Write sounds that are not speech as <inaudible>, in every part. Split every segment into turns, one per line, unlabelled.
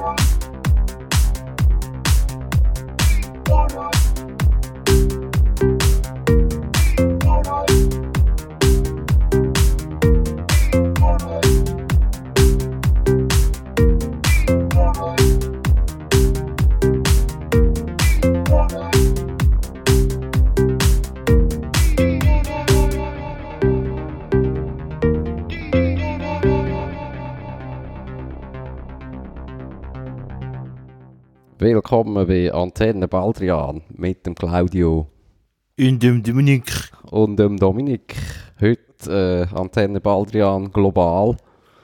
Bye. Willkommen bei Antenne Baldrian mit dem Claudio
Und dem Dominik.
und dem Dominik. Heute äh, Antenne Baldrian global.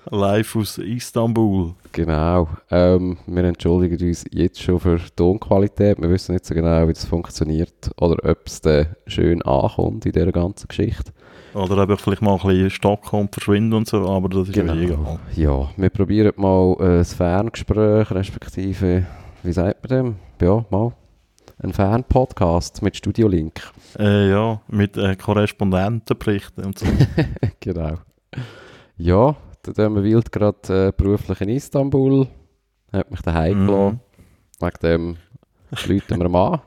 Live aus Istanbul.
Genau. Ähm, wir entschuldigen uns jetzt schon für die Tonqualität. Wir wissen nicht so genau, wie das funktioniert oder ob es schön ankommt in dieser ganzen Geschichte.
Oder eben vielleicht mal ein bisschen Stockholm verschwinden und so, aber das ist
Genau.
egal.
Ja, wir probieren mal äh, ein Ferngespräch, respektive, wie sagt man dem? Ja, mal ein Fernpodcast mit Studiolink.
Äh, ja, mit äh, Korrespondentenberichten und so. <laughs>
genau. Ja, da tun wir wild gerade äh, beruflich in Istanbul. Hat mich daheim
Mhm.
gelassen. Wegen dem läuten wir mal an.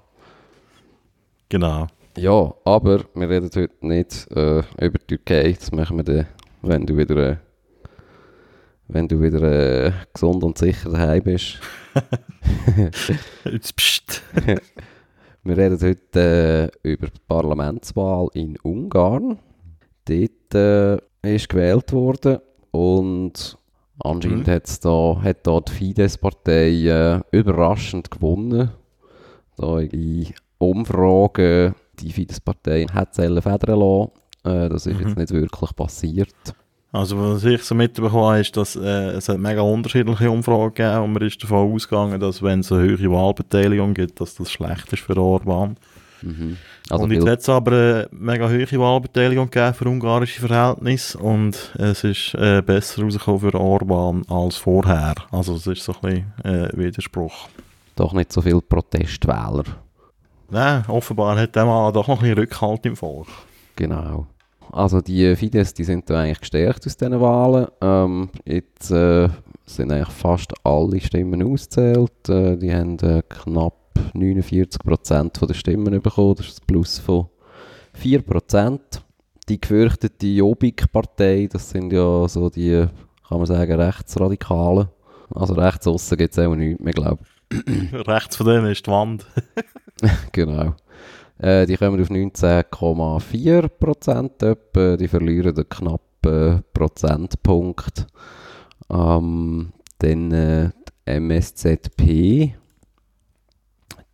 genau.
Ja, aber wir reden heute nicht äh, über die Türkei. Das machen wir dann, wenn du wieder, äh, wenn du wieder äh, gesund und sicher daheim bist.
Jetzt pst. <laughs>
Wir reden heute äh, über die Parlamentswahl in Ungarn. Dort äh, ist gewählt worden und anscheinend
Mhm.
hat's da, hat da die Fidesz-Partei äh, überraschend gewonnen. Da in Umfragen, die Fidesz-Partei hat federn lassen. Äh, das ist
Mhm.
jetzt nicht wirklich passiert.
Also was ich so mitbekommen habe, ist, dass äh, es hat mega unterschiedliche Umfragen gegeben und man ist davon ausgegangen, dass wenn es eine höhere Wahlbeteiligung gibt, dass das schlecht ist für Orban.
Mhm. Also
und jetzt hat es aber eine mega hohe Wahlbeteiligung gegeben für ungarische Verhältnisse und es ist äh, besser rausgekommen für Orban als vorher. Also es ist so ein bisschen äh, Widerspruch.
doch nicht so viele Protestwähler.
Nein, offenbar hat der Mann doch noch ein bisschen Rückhalt im Volk.
Genau. Also die Fidesz, die sind da eigentlich gestärkt aus diesen Wahlen. Ähm, jetzt äh, sind eigentlich fast alle Stimmen ausgezählt. Äh, die haben äh, knapp 49% von der Stimmen bekommen. Das ist ein Plus von 4%. Die gefürchtete Jobbik-Partei, das sind ja so die, kann man sagen, Rechtsradikalen. Also rechts aussen gibt es auch nichts mehr, glaube
Rechts von denen ist die Wand. <laughs>
Genau. Äh, die kommen auf 19,4 Prozent etwa. Die verlieren einen knappen Prozentpunkt. Ähm, dann äh, MSZP.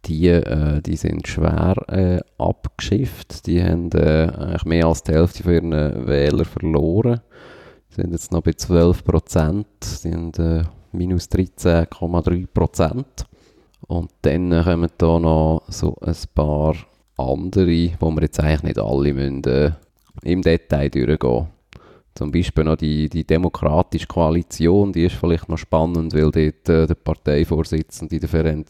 Die, äh, die sind schwer äh, abgeschifft. Die haben äh, eigentlich mehr als die Hälfte von ihren Wähler verloren. Die sind jetzt noch bei 12 Prozent. Die haben äh, minus 13,3 Prozent. Und dann äh, kommen da noch so ein paar andere, wo wir jetzt eigentlich nicht alle müssen, äh, im Detail durchgehen. Zum Beispiel noch die, die Demokratische Koalition, die ist vielleicht noch spannend, weil dort äh, der Parteivorsitzende der Ferenc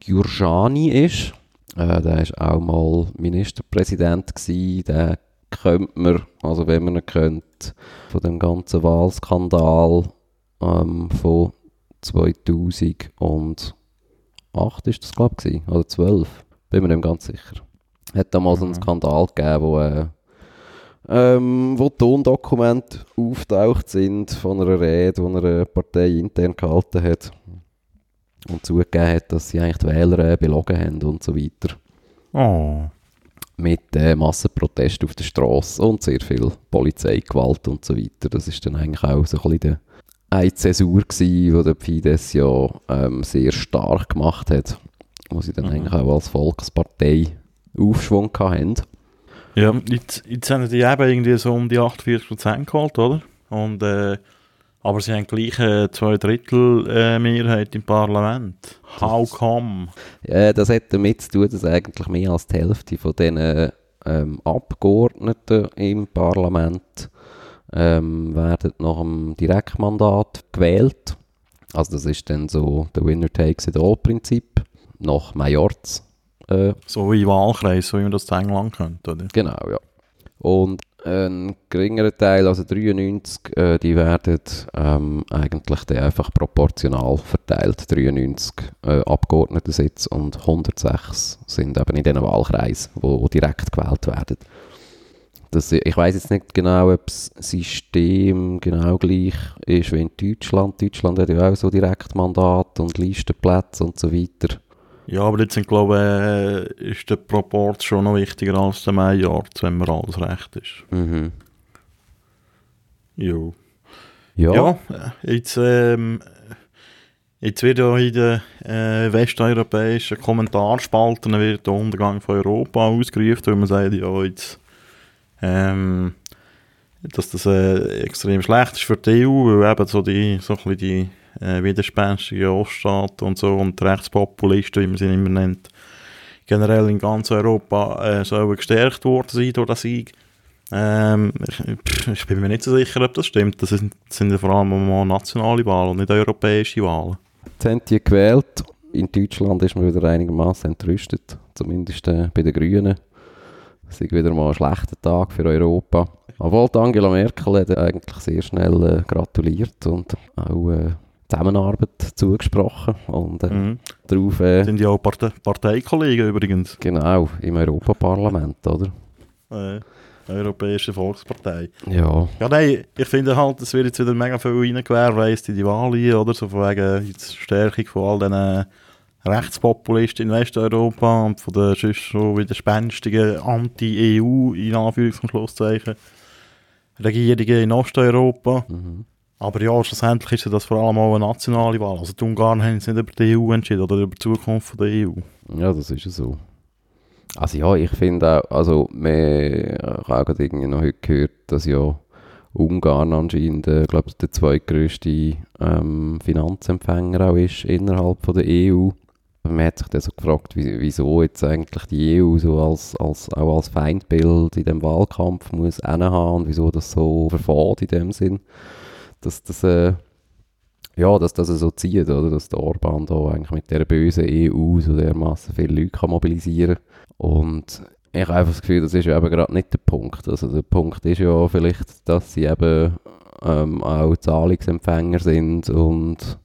Gyurcsány ist. Äh, der war auch mal Ministerpräsident gewesen. Den könnte man, also wenn man ihn kennt, von dem ganzen Wahlskandal ähm, von 2000 und 8 ist das, glaube ich, oder 12. Bin mir nicht ganz sicher. Hat damals einen
Mhm.
Skandal gegeben, wo, äh, ähm, wo Tondokumente auftaucht sind von einer Rede, die eine Partei intern gehalten hat und zugegeben hat, dass sie eigentlich die Wähler äh, belogen haben und so weiter.
Oh.
Mit äh, Massenprotest auf der Straße und sehr viel Polizeigewalt und so weiter. Das ist dann eigentlich auch so ein bisschen der eine Zäsur gewesen, wo der Fidesz ja ähm, sehr stark gemacht hat, wo sie dann
Mhm.
eigentlich auch als Volkspartei Aufschwung hatten.
Ja, jetzt, jetzt haben die eben irgendwie so um die 48% geholt, oder? Und, äh, aber sie haben gleich äh, zwei Drittel äh, Mehrheit im Parlament. How come?
Ja, das hat damit zu tun, dass eigentlich mehr als die Hälfte von den ähm, Abgeordneten im Parlament ähm, werden nach dem Direktmandat gewählt. Also das ist dann so der Winner takes it all Prinzip nach Majorz. Äh,
So wie Wahlkreis, so wie man das in England kennt, oder?
genau, ja. Und ein geringerer Teil, also 93, äh, die werden ähm, eigentlich dann einfach proportional verteilt. 93 äh, Abgeordnetensitze und 106 sind eben in diesen Wahlkreisen, wo direkt gewählt werden. Das, ich weiß jetzt nicht genau, ob das System genau gleich ist wie in Deutschland. Deutschland hat ja auch so Direktmandat und Listenplätze und so weiter.
Ja, aber jetzt sind, glaube ich, äh, ist der Proport schon noch wichtiger als der Maijart, wenn mir alles recht ist.
Mhm.
Jo.
Ja.
Ja, äh, jetzt, ähm, jetzt wird ja in den äh, westeuropäischen Kommentarspalten wird der Untergang von Europa ausgerufen, weil man sagt, ja, jetzt, ähm, dass das äh, extrem schlecht ist für die EU, weil eben so die, so ein bisschen die äh, widerspenstigen Oststaaten und so und Rechtspopulisten, wie man sie immer nennt, generell in ganz Europa äh, sollen gestärkt worden sein durch den Sieg. Ähm, ich, ich bin mir nicht so sicher, ob das stimmt. Das sind, das sind ja vor allem nationale Wahlen und nicht europäische Wahlen.
Jetzt haben die gewählt. In Deutschland ist man wieder einigermaßen entrüstet. Zumindest äh, bei den Grünen. Es ist wieder mal ein schlechter Tag für Europa. Obwohl Angela Merkel hat eigentlich sehr schnell äh, gratuliert und auch äh, Zusammenarbeit zugesprochen. Und äh,
Mhm.
darauf, äh,
Sind ja auch Partei Parteikollegen übrigens.
genau, im Europaparlament, oder?
Äh, Europäische Volkspartei.
Ja,
Ja, nein, ich finde halt, es wird jetzt wieder mega viel reingewährleistet in die Wahlen, oder? So von wegen jetzt Stärkung von all diesen Rechtspopulisten in Westeuropa und von den sonst so widerspenstigen Anti-EU, in Anführungs- und Schlusszeichen, Regierungen in Osteuropa.
mhm.
Aber ja, schlussendlich ist das vor allem auch eine nationale Wahl. Also die Ungarn haben sich nicht über die EU entschieden oder über die Zukunft der EU.
ja, das ist ja so. Also ja, ich finde auch, also wir ich habe auch gerade irgendwie noch heute gehört, dass ja Ungarn anscheinend, äh, glaube der zweitgrößte ähm, Finanzempfänger auch ist innerhalb von der EU. Man hat sich dann so gefragt, wie, wieso jetzt eigentlich die EU so als, als, auch als Feindbild in dem Wahlkampf muss haben und wieso das so verfahrt in dem Sinn, dass das, äh, ja, dass das so zieht, oder? Dass der Orban da eigentlich mit der bösen EU so dermaßen viele Leute kann mobilisieren Und ich habe einfach das Gefühl, das ist ja eben gerade nicht der Punkt. Also der Punkt ist ja vielleicht, dass sie eben ähm, auch Zahlungsempfänger sind und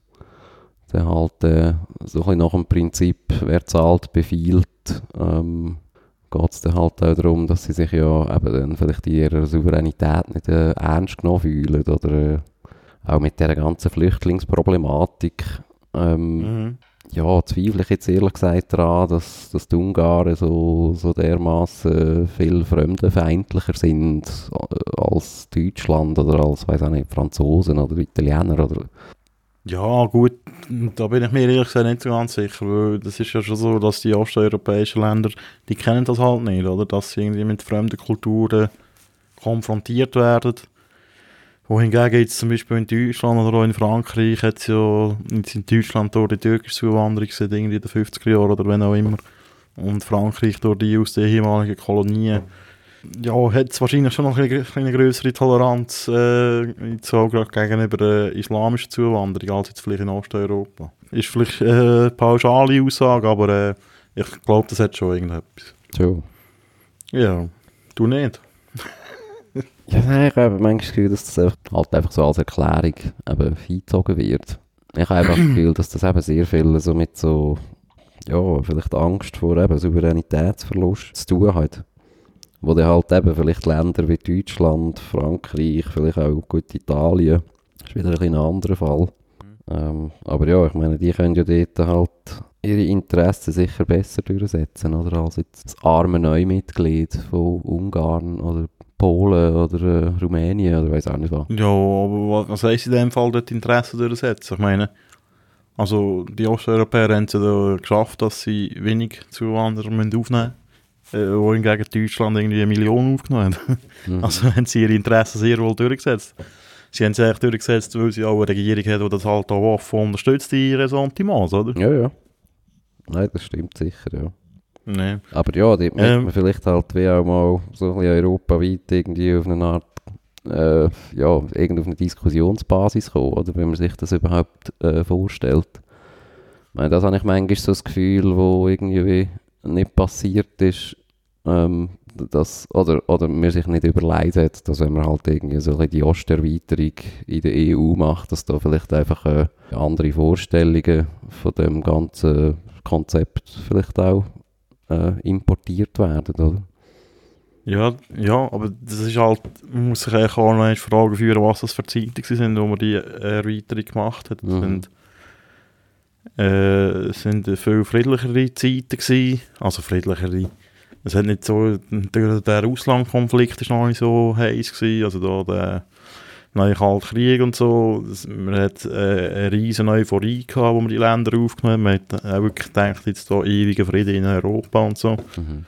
dann halt äh, so ein bisschen nach dem Prinzip, wer zahlt, befiehlt, ähm, geht es dann halt auch darum, dass sie sich ja eben dann vielleicht ihrer Souveränität nicht äh, ernst genommen fühlen oder äh, auch mit der ganzen Flüchtlingsproblematik. Ähm,
Mhm.
ja, zweifle ich jetzt ehrlich gesagt daran, dass, dass die Ungarn so, so dermaßen viel fremdenfeindlicher sind äh, als Deutschland oder als, weiß auch nicht, Franzosen oder Italiener oder...
Ja, gut, da bin ich mir ehrlich gesagt nicht so ganz sicher, weil das ist ja schon so, dass die osteuropäischen Länder, die kennen das halt nicht, oder? Dass sie irgendwie mit fremden Kulturen konfrontiert werden. Wohingegen jetzt zum Beispiel in Deutschland oder auch in Frankreich hat es ja jetzt in Deutschland durch die türkische Zuwanderung seit irgendwie in den 50er Jahren oder wenn auch immer und Frankreich durch die aus den ehemaligen Kolonien ja, hat es wahrscheinlich schon noch eine, eine, größere Toleranz äh, jetzt auch gerade gegenüber der islamischen Zuwanderung als jetzt vielleicht in Osteuropa. Ist vielleicht äh, eine pauschale Aussage, aber äh, ich glaube, das hat schon irgendetwas.
So.
Ja, du nicht.
Ja, nein, ich habe manchmal das Gefühl, dass das einfach- halt einfach so als Erklärung eben eingezogen wird. Ich habe einfach das <clears throat> Gefühl, dass das eben sehr viel so mit so, ja, vielleicht Angst vor eben Souveränitätsverlust zu tun hat. Wo dann halt eben vielleicht Länder wie Deutschland, Frankreich, vielleicht auch gut Italien, das ist wieder ein, ein anderer Fall. Ähm, aber ja, ich meine, die können ja dort halt ihre Interessen sicher besser durchsetzen, oder? Als jetzt das arme Neumitglied von Ungarn oder Polen oder äh, Rumänien oder weiß auch nicht was.
Ja, aber was, heisst in dem Fall dort Interessen durchsetzen? Ich meine, also die Osteuropäer haben es ja da geschafft, dass sie wenig Zuwanderer müssen aufnehmen müssen. Äh, wohingegen Deutschland irgendwie eine Million aufgenommen hat.
Mhm. <laughs>
Also haben sie ihre Interessen sehr wohl durchgesetzt. Sie haben es eigentlich durchgesetzt, weil sie auch eine Regierung hat, die das halt auch offen unterstützt, die Ressentiments, oder?
Ja, ja. Nein, das stimmt sicher, ja.
Nee.
Aber ja, dort
Ähm.
man vielleicht halt wie auch mal so ein bisschen europaweit irgendwie auf eine Art, äh, ja, irgendwie auf eine Diskussionsbasis kommen, oder? Wenn man sich das überhaupt äh, vorstellt. Ich meine, das habe ich manchmal so das Gefühl, wo irgendwie nicht passiert ist, ähm, dass, oder, oder man sich nicht überlegt hat, dass wenn man halt irgendwie so die Osterweiterung in der EU macht, dass da vielleicht einfach äh, andere Vorstellungen von dem ganzen Konzept vielleicht auch äh, importiert werden, oder?
Ja, ja, aber das ist halt, man muss sich eigentlich auch noch fragen führen, was das für Zeiten sind, wo man die Erweiterung gemacht hat.
Mhm.
sind, äh, es sind viel friedlichere Zeiten gewesen, also friedlichere. Es hat nicht so, der, Russland-Konflikt ist noch nicht so heiß gewesen, also da der neue Kalte Krieg und so. Man hat äh, eine riesen Euphorie gehabt, wo man die Länder aufgenommen hat. Man hat auch wirklich gedacht, jetzt da ewiger Frieden in Europa und so.
Mhm.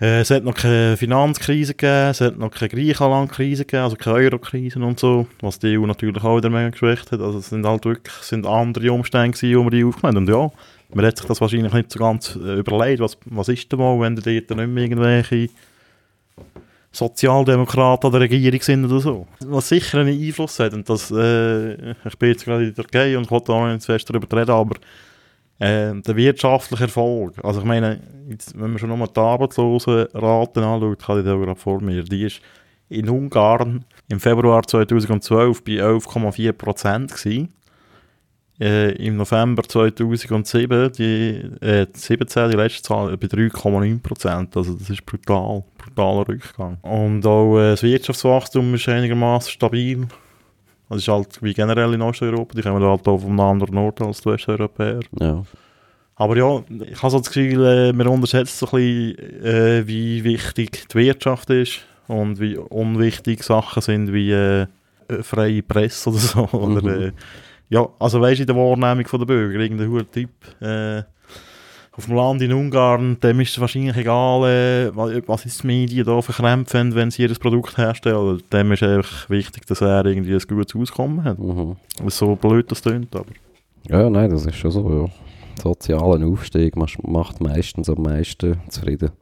Äh, es hat noch keine Finanzkrise gegeben, es hat noch keine Griechenland-Krise gegeben, also keine Euro-Krise und so, was die EU natürlich auch wieder mega geschwächt hat. Also es sind halt wirklich sind andere Umstände gewesen, wo wir die aufgenommen haben. Und ja, man hat sich das wahrscheinlich nicht so ganz äh, überlegt, was, was ist denn mal, wenn da dort nicht mehr irgendwelche Sozialdemokraten an der Regierung sind oder so. Was sicher einen Einfluss hat, und das, äh, ich bin jetzt gerade in der Türkei und wollte auch nicht zu fest darüber reden, aber äh, der wirtschaftliche Erfolg, also ich meine, jetzt, wenn man schon nochmal die Arbeitslosenraten anschaut, kann ich da gerade vor mir, die ist in Ungarn im Februar 2012 bei 11,4 Prozent gewesen. Äh, Im November 2007, die, äh, 17, die letzte Zahl, bei 3,9 Prozent. Also das ist brutal, brutaler Rückgang. Und auch äh, das Wirtschaftswachstum ist einigermaßen stabil. Das ist halt wie generell in Osteuropa, die kommen halt auch vom anderen Ort als die Westeuropäer.
Ja.
Aber ja, ich habe so das Gefühl, äh, man unterschätzt so ein bisschen, äh, wie wichtig die Wirtschaft ist und wie unwichtig Sachen sind wie äh, äh, freie Presse oder so. <laughs>
Mhm.
Oder, äh, ja, also weißt du, in der Wahrnehmung der Bürger, irgendein hoher Typ äh, auf dem Land in Ungarn, dem ist es wahrscheinlich egal, äh, was, was ist die Medien da für Krämpfe haben, wenn sie ihr Produkt herstellen. Dem ist einfach wichtig, dass er irgendwie ein gutes Auskommen hat.
Mhm.
So blöd das klingt, aber...
Ja, nein, das ist schon so, ja. Sozialen Aufstieg macht meistens am meisten zufrieden.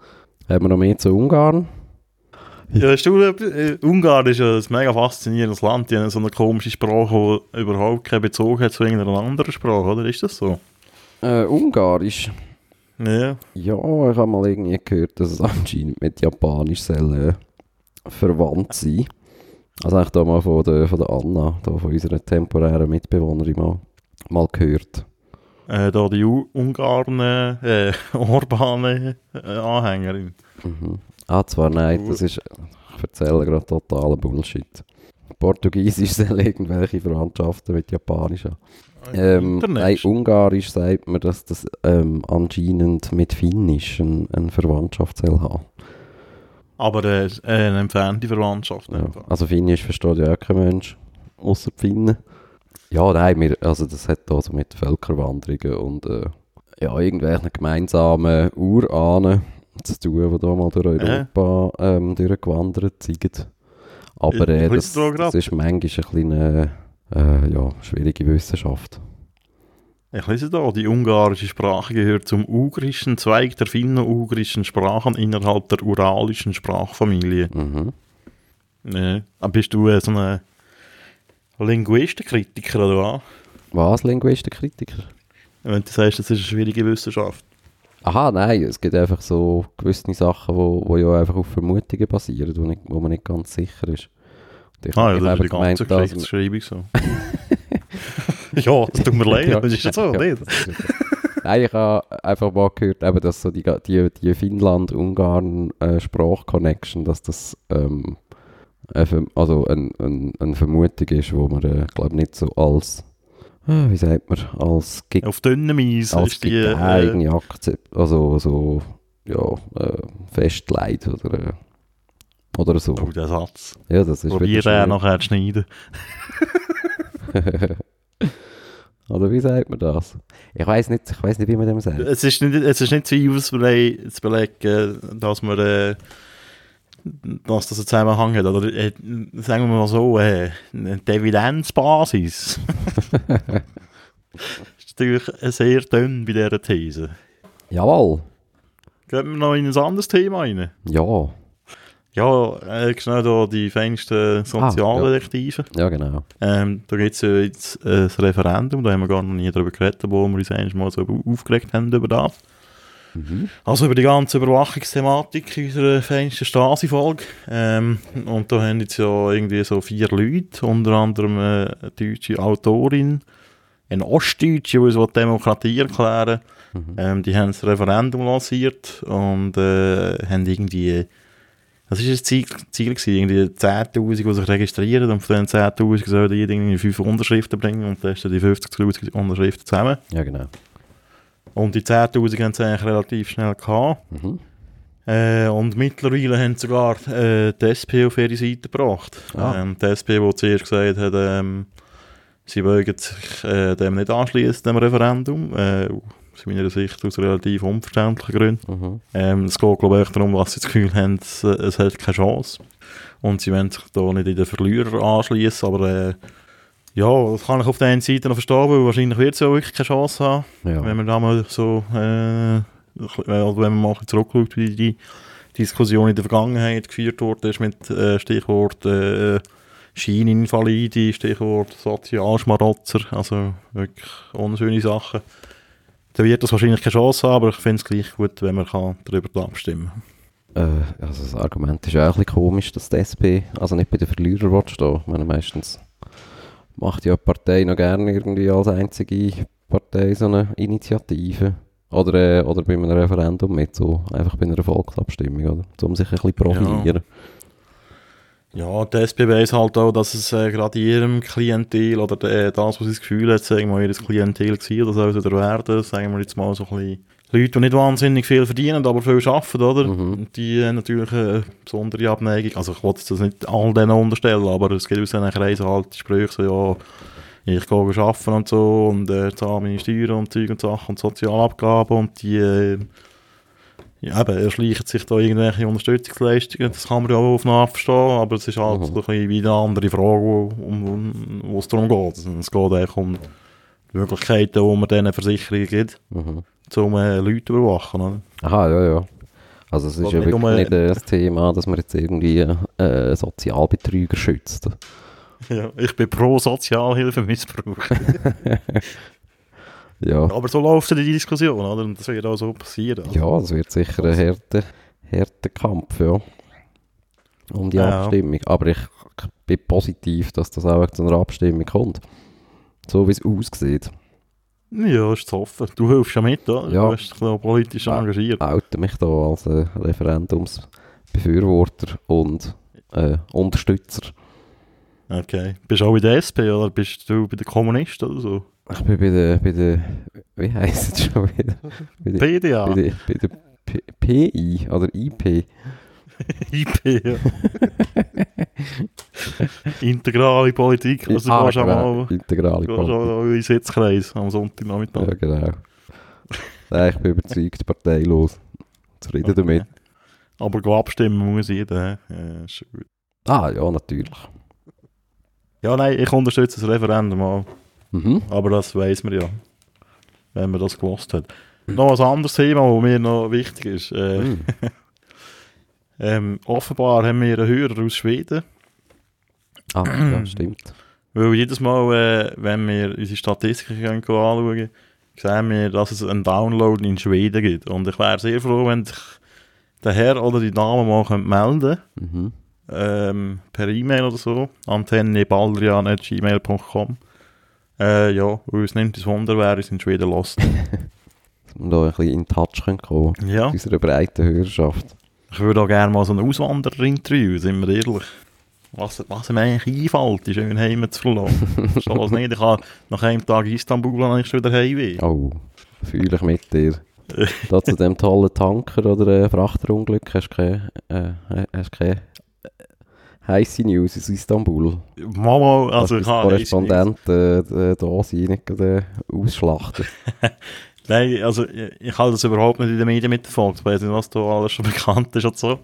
Haben wir noch mehr zu Ungarn?
Ja, hast du, äh, Ungarn ist ein mega faszinierendes Land. Die haben so eine komische Sprache, die überhaupt keinen Bezug hat zu irgendeiner anderen Sprache, oder? Ist das so?
Äh, Ungarisch?
Ja.
Ja, ich habe mal irgendwie gehört, dass es anscheinend mit Japanisch soll, äh, verwandt sein. Also eigentlich da mal von der, von der Anna, da von unserer temporären Mitbewohnerin mal, mal gehört.
Äh, da die U Ungarn, äh, <laughs> Orban-Anhängerin.
Mhm. Ah, zwar nein, das ist, ich erzähle gerade totaler Bullshit. Portugiesisch <laughs> soll irgendwelche Verwandtschaften mit Japanisch haben. Ähm, nein, Ungarisch sagt man, dass das ähm, anscheinend mit Finnisch ein, eine Verwandtschaft haben.
Aber äh, eine entfernte Verwandtschaft.
Ja. Also Finnisch versteht ja auch kein Mensch, außer die Finnen. Ja, nein, wir, also das hat also mit Völkerwanderungen und äh, ja, irgendwelchen gemeinsamen Urahnen zu tun, die da mal durch Europa ähm, durchgewandert sind. Aber äh,
ich
das, das ist manchmal eine äh, ja, schwierige Wissenschaft.
Ich lese da, die ungarische Sprache gehört zum ugrischen Zweig der finno-ugrischen Sprachen innerhalb der uralischen Sprachfamilie.
Mhm.
Ja. Aber bist du äh, so ein Linguistenkritiker oder was?
Was, Linguistenkritiker?
Wenn du sagst, das ist eine schwierige Wissenschaft.
Aha, nein, es gibt einfach so gewisse Sachen, wo, wo ja einfach auf Vermutungen basieren, wo, nicht, wo man nicht ganz sicher ist.
Ah, ja, das ist die ganze Geschichtsschreibung so. <laughs> ja, das tut mir leid, aber ist das so, nicht?
das. Nein, ich habe einfach mal gehört, eben, dass so die, die, die Finnland-Ungarn-Sprach-Connection, dass das ähm, eine, also ein, ein, eine Vermutung ist, wo man, äh, glaube nicht so als, wie sagt man, als, ge
Auf dünnem Eis
als
die... Äh,
eigene Akzept, also so, ja, äh, festlegt oder, äh, oder so.
oh, der Satz.
Ja, das ist
Probier den nachher zu schneiden. <laughs>
Oder wie sagt man das? Ich weiß nicht, ich weiß nicht, wie man dem sagt.
Es ist nicht, es ist nicht zu belegen, dass man... Dass das einen Zusammenhang hat. Oder äh, sagen wir mal so, äh, eine Evidenzbasis. ist <laughs> natürlich sehr dünn bei dieser These.
Jawohl.
Gehen wir noch in ein anderes Thema rein?
Ja.
Ja, äh, schnell da die feinsten Sozialdetektive.
Ja, genau.
Ähm, da gibt es ja jetzt äh, das Referendum, da haben wir gar noch nie darüber geredet, wo wir uns eigentlich mal so aufgeregt haben über das.
Mhm.
Also über die ganze Überwachungsthematik in unserer feinsten Stasi-Folge. Ähm, und da haben jetzt ja irgendwie so vier Leute, unter anderem äh, eine deutsche Autorin, eine Ostdeutsche, die uns Demokratie erklären
Mhm.
ähm, Die haben das Referendum lanciert und äh, haben irgendwie, was ist das Ziel, Ziel gewesen? Irgendwie 10'000, die sich registrieren und von diesen 10'000 sollen die irgendwie fünf Unterschriften bringen und dann die 50'000 Unterschriften zusammen.
Ja, genau.
Und die 10'000 haben sie eigentlich relativ schnell gehabt.
Mhm.
Äh, und mittlerweile haben sie sogar äh, die SP auf ihre Seite gebracht.
Ah.
Ähm, die SP, die zuerst gesagt hat, ähm, sie wollen sich äh, dem nicht anschließen, dem Referendum. Äh, aus meiner Sicht aus relativ unverständlichen Gründen.
Mhm.
Ähm, es geht, glaube ich, darum, dass sie das Gefühl haben, es, es hat keine Chance. Und sie wollen sich da nicht in den Verlierer anschließen, aber äh, ja, das kann ich auf der einen Seite noch verstehen, weil wahrscheinlich wird es ja wirklich keine Chance haben.
Ja.
Wenn man da mal so, äh, also wenn man mal zurückschaut, wie die Diskussion in der Vergangenheit geführt wurde, ist mit äh, Stichwort äh, Scheininvalide, Stichwort Sozialschmarotzer, also wirklich unschöne Sachen. Dann wird das wahrscheinlich keine Chance haben, aber ich finde es gleich gut, wenn man kann darüber abstimmen
Äh, also das Argument ist auch ein bisschen komisch, dass die SP also nicht bei den Verlierern stehen. Ich meine, meistens macht ja die Partei noch gerne irgendwie als einzige Partei so eine Initiative. Oder, äh, oder bei einem Referendum mit, so einfach bei einer Volksabstimmung, oder? Um sich ein bisschen profilieren.
Ja, die SP weiss halt auch, dass es äh, gerade in ihrem Klientel oder äh, das, was sie das Gefühl hat, sagen wir ihr Klientel gewesen, das soll wieder werden, sagen wir jetzt mal so ein bisschen Leute, die nicht wahnsinnig viel verdienen, aber viel arbeiten, oder?
Mhm.
Die haben natürlich eine besondere Abneigung. Also ich wollte das nicht all denen unterstellen, aber es gibt aus diesen Kreisen halt die Sprüche so, ja, ich gehe arbeiten und so und äh, zahle meine Steuern und Zeug und Sachen und Sozialabgaben und die äh, ja, eben, erschleichen sich da irgendwelche Unterstützungsleistungen, das kann man ja auch auf Art verstehen, aber es ist halt
Mhm.
ein bisschen wie eine andere Frage, wo, um, wo es darum geht. Es geht eigentlich um die Möglichkeiten, die man diesen Versicherungen gibt,
Mhm.
Um äh, Leute zu überwachen. Oder?
Aha, ja, ja. Also es ist
Oder
ja wirklich
um, äh,
nicht äh, das Thema, dass man jetzt irgendwie äh, Sozialbetrüger schützt. <laughs>
Ja, ich bin pro Sozialhilfemissbrauch. <laughs>
Ja,
aber so läuft die Diskussion, oder? Und das wird auch so passieren. Also,
ja es wird sicher ein harter, harter Kampf, ja. Um die
Ja.
Abstimmung. Aber ich bin positiv, dass das auch zu einer Abstimmung kommt. So wie es aussieht.
Ja, ist zu hoffen. Du hilfst ja mit, oder?
Ja.
Du da politisch engagiert.
oute mich da als äh, Referendumsbefürworter und äh, Unterstützer.
Okay. Bist du auch bei der SP, oder bist du bei den Kommunisten oder so?
Ich bin bei der, bei der wie heisst es schon wieder? <laughs> Bei der,
PDA.
bei der, bei der PI oder IP.
IP, ja. Integrale Politik. Also
Ah,
gehst auch
genau,
mal
Integrale Politik.
Sitzkreis am Sonntagnachmittag.
Ja, genau. Nein, ich bin überzeugt, parteilos. Zufrieden
Okay.
damit.
Aber abstimmen muss jeder. Ja, ist gut.
Ah, ja, natürlich.
ja, nein, ich unterstütze das Referendum auch.
Mhm.
Aber das weiß man ja, wenn man das gewusst hat. Noch ein anderes Thema, das mir noch wichtig ist. Äh,
Mhm. <laughs>
ähm, offenbar haben wir einen Hörer aus Schweden.
Ah, ja, <clears throat> stimmt.
Weil jedes Mal, äh, wenn wir unsere Statistiken anschauen, sehen wir, dass es einen Download in Schweden gibt. Und ich wäre sehr froh, wenn sich der Herr oder die Dame mal melden
Mhm.
ähm, per E-Mail oder so. antennebaldrian.gmail.com äh, Ja, es nimmt das Wunder, wer uns in Schweden lässt. <laughs>
Dass wir da ein bisschen in Touch können kommen
ja,
mit unserer breiten Hörerschaft.
Ich würde auch gerne mal so einen Auswanderer interviewen, sind wir ehrlich. Was, was ihm eigentlich einfällt, die schönen Heime zu verlassen. <laughs> Verstehe es nicht. Ich habe nach einem Tag Istanbul habe ich schon wieder Heimweh.
Oh, fühle ich mit dir. da zu dem tollen Tanker oder äh, Frachterunglück hast du keine, äh, hast keine äh, heisse News aus Istanbul.
Mama, also ich habe...
Korrespondent äh, d- da sein, nicht äh, ausschlachten. <laughs>
Nein, also ich, ich habe das überhaupt nicht in den Medien mitverfolgt. Ich weiß nicht, was da alles schon <laughs> bekannt ist und so.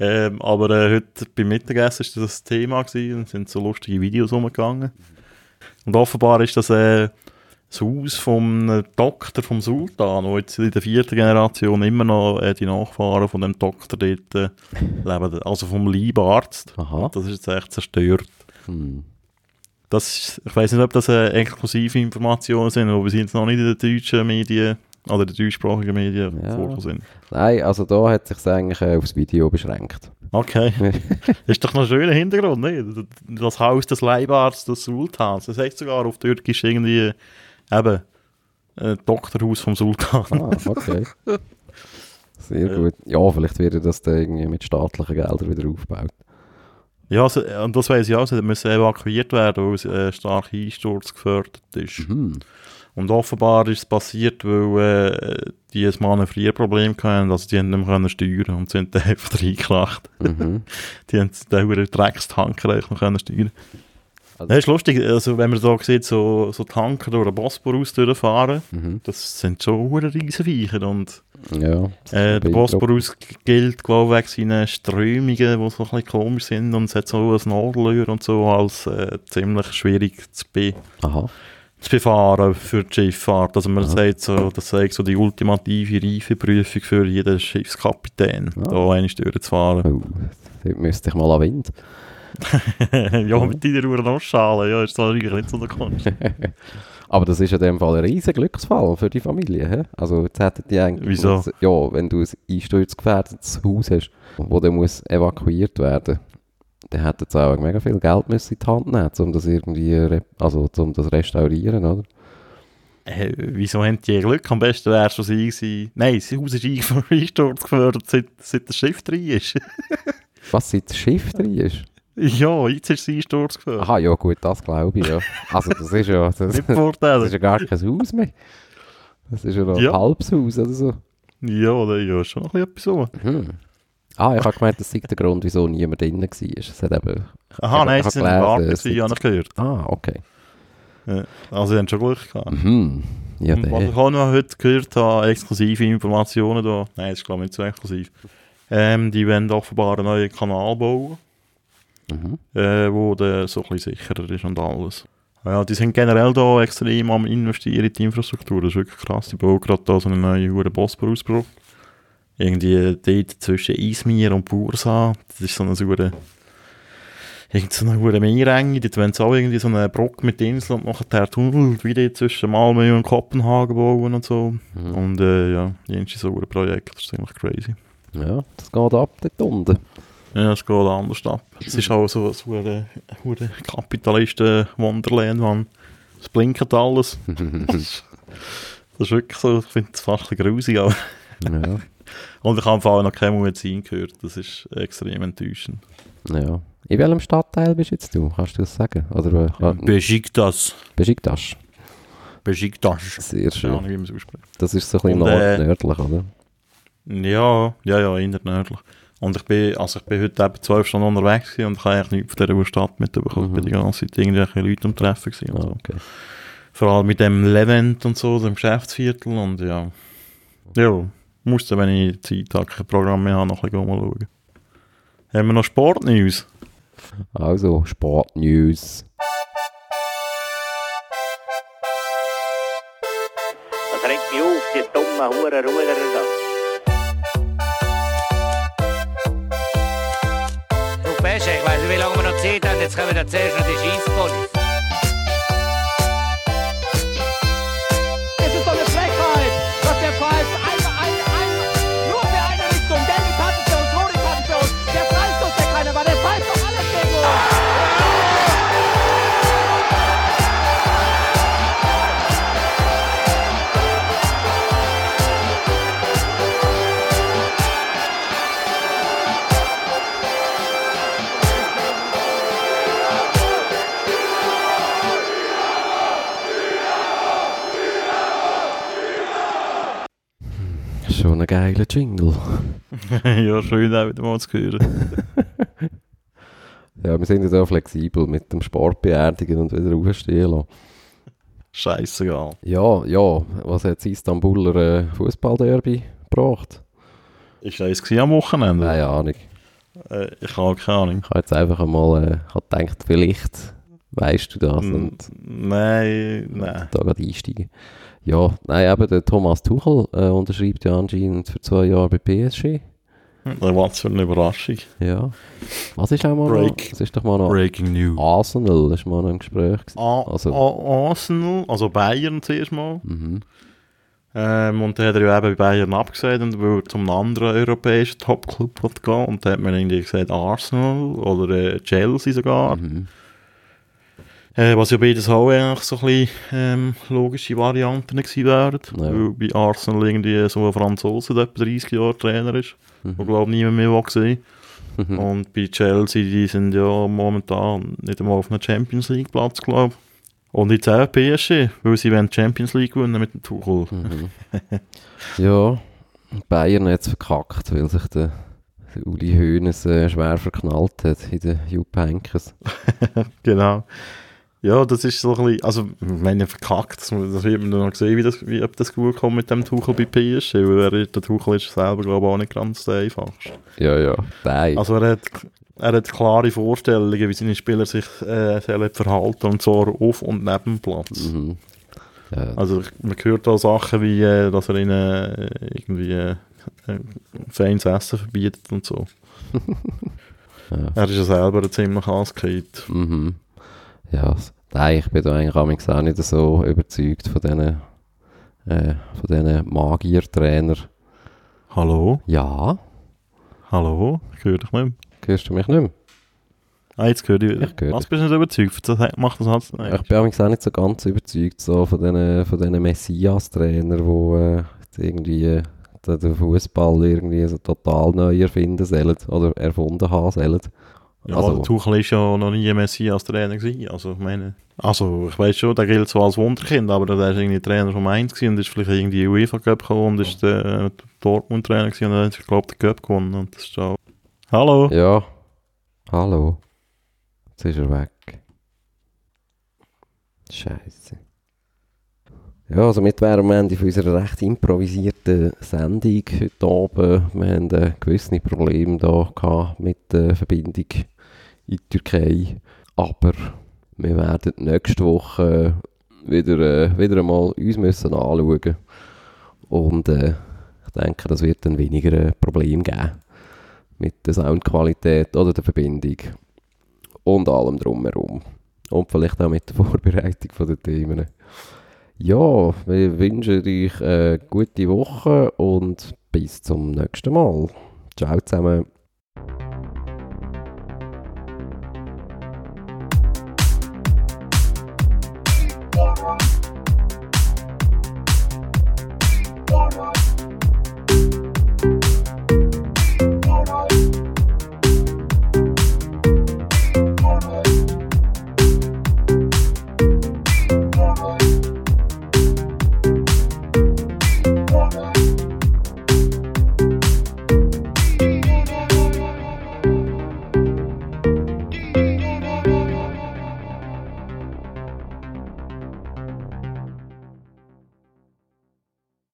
Ähm, aber äh, heute beim Mittagessen war das Thema gewesen, und sind so lustige Videos rumgegangen. Und offenbar ist das äh, das Haus vom äh, Doktor vom Sultan, wo jetzt in der vierten Generation immer noch äh, die Nachfahren von dem Doktor dort äh, leben. Also vom Leibarzt.
Aha.
Das ist jetzt echt zerstört.
Hm.
Das ist, ich weiß nicht, ob das äh, exklusive Informationen sind, aber wir sind jetzt noch nicht in den deutschen Medien oder die deutschsprachigen Medien
Ja.
vorgekommen sind.
Nein, also da hat sich eigentlich äh, aufs Video beschränkt.
Okay. <laughs> ist doch noch ein schöner Hintergrund, ne? Das Haus des Leibarztes des Sultans. Das heißt sogar auf Türkisch irgendwie eben äh, Doktorhaus vom Sultan.
Ah, okay. <laughs> Sehr gut. Ja, vielleicht wird das dann irgendwie mit staatlichen Geldern wieder aufgebaut.
Ja, also, und das weiss ich auch, sie müssen evakuiert werden, weil es äh, stark Einsturz gefördert ist.
Mhm.
Und offenbar ist es passiert, weil äh, die ein Manövrierproblem hatten, also die haben nicht mehr können steuern und sind dann <laughs> einfach reingekracht.
Mhm. <laughs>
Die haben den eigentlich noch können steuern.
Also-
Das ist lustig, also wenn man so sieht, so, so Tanker durch den Bosporus durchfahren,
Mhm.
das sind schon riesen Viecher und
Ja.
äh, der. Bosporus gilt glaube ich wegen seinen Strömungen, die so ein bisschen komisch sind und es hat so ein Nadelöhr und so als äh, ziemlich schwierig zu, be
Aha.
zu befahren für die Schifffahrt. Also man
Ja.
sagt so, das sei so die ultimative Reifeprüfung für jeden Schiffskapitän,
Ja.
da einmal durchzufahren.
Oh, dort müsste ich mal an Wind. <laughs>
ja, mit deiner Uhr ja, ist das eigentlich nicht so eine Kunst. <laughs>
Aber das ist in dem Fall ein riesen Glücksfall für die Familie. He? Also jetzt hätten die eigentlich...
Wieso?
Ja, wenn du ein einsturzgefährdetes Haus hast, wo dann muss evakuiert werden dann hätten sie auch mega viel Geld müssen in die Hand nehmen, um das irgendwie, also um das restaurieren, oder?
Äh, wieso haben die Glück? Am besten wäre es schon sie gewesen. Nein, das Haus ist einge- <laughs> Einsturz gefördert, seit, seit das Schiff drin ist.
Was, seit das Schiff drin ist? <laughs>
ja, jetzt ist es Einsturz gefördert.
Aha, ja gut, das glaube ich, ja. Also das ist ja... <laughs> Das,
Nicht
das ist ja gar kein Haus mehr. Das ist ja noch
Ja.
ein halbes Haus oder so.
Ja, ja, ist schon noch ein bisschen etwas so.
Hm. Ah, ich habe gemeint, das sei der Grund, wieso niemand drin war. Es hat eben...
Aha,
Ich-
nein,
ich
sie sind
es
gewesen, habe ich gehört.
Ah, okay.
Also, sie haben schon Glück gehabt.
Mhm. Ja,
Und was ich auch noch heute gehört habe, exklusive Informationen da, nein, das ist glaube ich nicht so exklusiv, ähm, die wollen offenbar einen neuen Kanal bauen,
Mhm.
äh, wo dann so ein bisschen sicherer ist und alles. Ja, die sind generell da extrem am investieren in die Infrastruktur, das ist wirklich krass. Die bauen gerade da so eine neue hure Bosporusbrücke. Irgendwie dort zwischen Izmir und Bursa, das ist so eine saure Irgend so eine hure Meerenge, dort wollen sie auch irgendwie so eine Brücke mit Inseln und nachher der Tunnel wieder zwischen Malmö und Kopenhagen bauen und so.
Mhm.
Und äh, ja, die so ein Projekt, das ist ziemlich crazy.
Ja, das geht ab dort unten.
Ja, es geht anders ab. Es ist auch so ein hure Kapitalisten-Wonderland, man. Es blinkt alles. <laughs> Das ist, wirklich so, ich finde es fast ein bisschen grusig, aber...
ja, <laughs>
Und ich habe im Fall noch keine Muezzin gehört, das ist extrem enttäuschend.
ja. In welchem Stadtteil bist jetzt du? Kannst du das sagen? Oder äh,
Besiktas.
Besiktas?
Besiktas.
Sehr schön.
ausspricht.
Das ist so ein bisschen
Und,
nord
äh,
nördlich, oder?
Ja, ja, ja, eher nördlich. Und ich bin, also ich bin heute eben zwölf Stunden unterwegs gewesen und ich habe eigentlich nichts von dieser Stadt mitbekommen. Ich bin
Mhm.
die ganze Zeit irgendwelche Leute am Treffen gewesen und
Ah,
so.
okay.
Vor allem mit dem Levent und so, dem Geschäftsviertel und ja. Ja, musste, wenn ich Zeit habe, kein Programm mehr habe, noch ein bisschen schauen. Haben wir noch Sportnews?
Also, Sportnews.
Das regt mich auf, die dummen Huren Ruderer
Pesche, ich weiß nicht, wie lange wir noch Zeit haben. Jetzt kommen wir zuerst noch die Scheisspolis.
Geiler Jingle. <laughs>
ja, schön auch wieder mal zu hören. <laughs>
Ja, wir sind ja da flexibel mit dem Sport beerdigen und wieder aufstehen lassen.
Scheissegal.
Ja, ja, was hat das Istanbuler äh, Fußballderby gebracht?
Ist das am Wochenende?
Keine Ahnung.
Äh, ich habe keine Ahnung.
Ich habe jetzt einfach einmal äh, gedacht, vielleicht weißt du das und
Nein, nein.
da gerade einsteigen. Ja, nein, eben der Thomas Tuchel äh, unterschreibt ja anscheinend für zwei Jahre bei PSG.
Was für eine Überraschung.
Ja. Was ist auch mal noch?
Break.
Es ist doch mal noch
Breaking News.
Arsenal, das ist mal noch im Gespräch.
A
Also-
A Arsenal, also Bayern zuerst mal.
Mhm.
Ähm, und dann hat er ja eben bei Bayern abgesagt und will zum anderen europäischen Topclub gehen. Und dann hat man irgendwie gesagt Arsenal oder äh, Chelsea sogar.
Mhm.
Äh, was ja beides auch eigentlich so ein bisschen ähm, logische Varianten gewesen wären.
Ja.
Weil bei Arsenal irgendwie so ein Franzose, der etwa 30 Jahre Trainer ist,
Mhm.
wo glaube niemand mehr war. gewesen. Und bei Chelsea, die sind ja momentan nicht einmal auf einem Champions League Platz, glaube ich. Und jetzt auch PSG, weil sie wollen Champions League gewinnen mit dem Tuchel.
Mhm. <laughs> Ja, Bayern hat es verkackt, weil sich der, der Uli Hoeneß äh, schwer verknallt hat in den Jupp Heynckes. <laughs>
Genau. Ja, das ist so ein bisschen, also, ich meine, verkackt, das, wird man noch sehen, wie, das, wie ob das gut kommt mit dem Tuchel bei PSG, weil er, der Tuchel ist selber, glaube ich, auch nicht ganz der einfachste.
Ja, ja, nein.
Also er hat, er hat klare Vorstellungen, wie seine Spieler sich äh, verhalten und zwar auf und neben dem Platz.
Mhm. Ja,
Also man hört auch Sachen wie, äh, dass er ihnen äh, irgendwie äh, feines Essen verbietet und so. <laughs>
Ja.
Er ist ja selber ziemlich angekriegt.
mhm. Ja nein, ich bin da eigentlich auch nicht so überzeugt von diesen äh, von diesen Magiertrainer.
Hallo?
Ja,
Hallo? Ich höre dich nicht mehr.
hörst du mich nicht mehr?
Ah, jetzt höre ich wieder.
Ich höre
Was bist du nicht überzeugt? Das macht das halt nicht.
Ich bin auch nicht so ganz überzeugt so von diesen von diesen Messias-Trainer, die äh, irgendwie äh, den den Fußball irgendwie so total neu erfinden sollen oder erfunden haben sollen.
Ja,
also-
der Tuchel ist ja noch nie Messias Trainer gewesen. Also, ich meine, also, ich weiß schon, der gilt so als Wunderkind, aber der ist irgendwie Trainer von Mainz gewesen und ist vielleicht irgendwie UEFA Cup gekommen und ist der äh, Dortmund Trainer gewesen und dann er, glaube den Cup gewonnen. Und das ist auch... Hallo?
Ja, hallo. Jetzt ist er weg. Scheiße. Ja, also mit wären wir am Ende von unserer recht improvisierten Sendung heute Abend. Wir haben äh, gewisse Probleme da gehabt mit der Verbindung in die Türkei. Aber wir werden nächste Woche wieder, äh, wieder einmal uns müssen anschauen. Und äh, ich denke, das wird dann weniger ein Problem geben mit der Soundqualität oder der Verbindung und allem drumherum. Und vielleicht auch mit der <laughs> Vorbereitung der Themen. Ja, wir wünschen euch eine gute Woche und bis zum nächsten Mal. Ciao zusammen.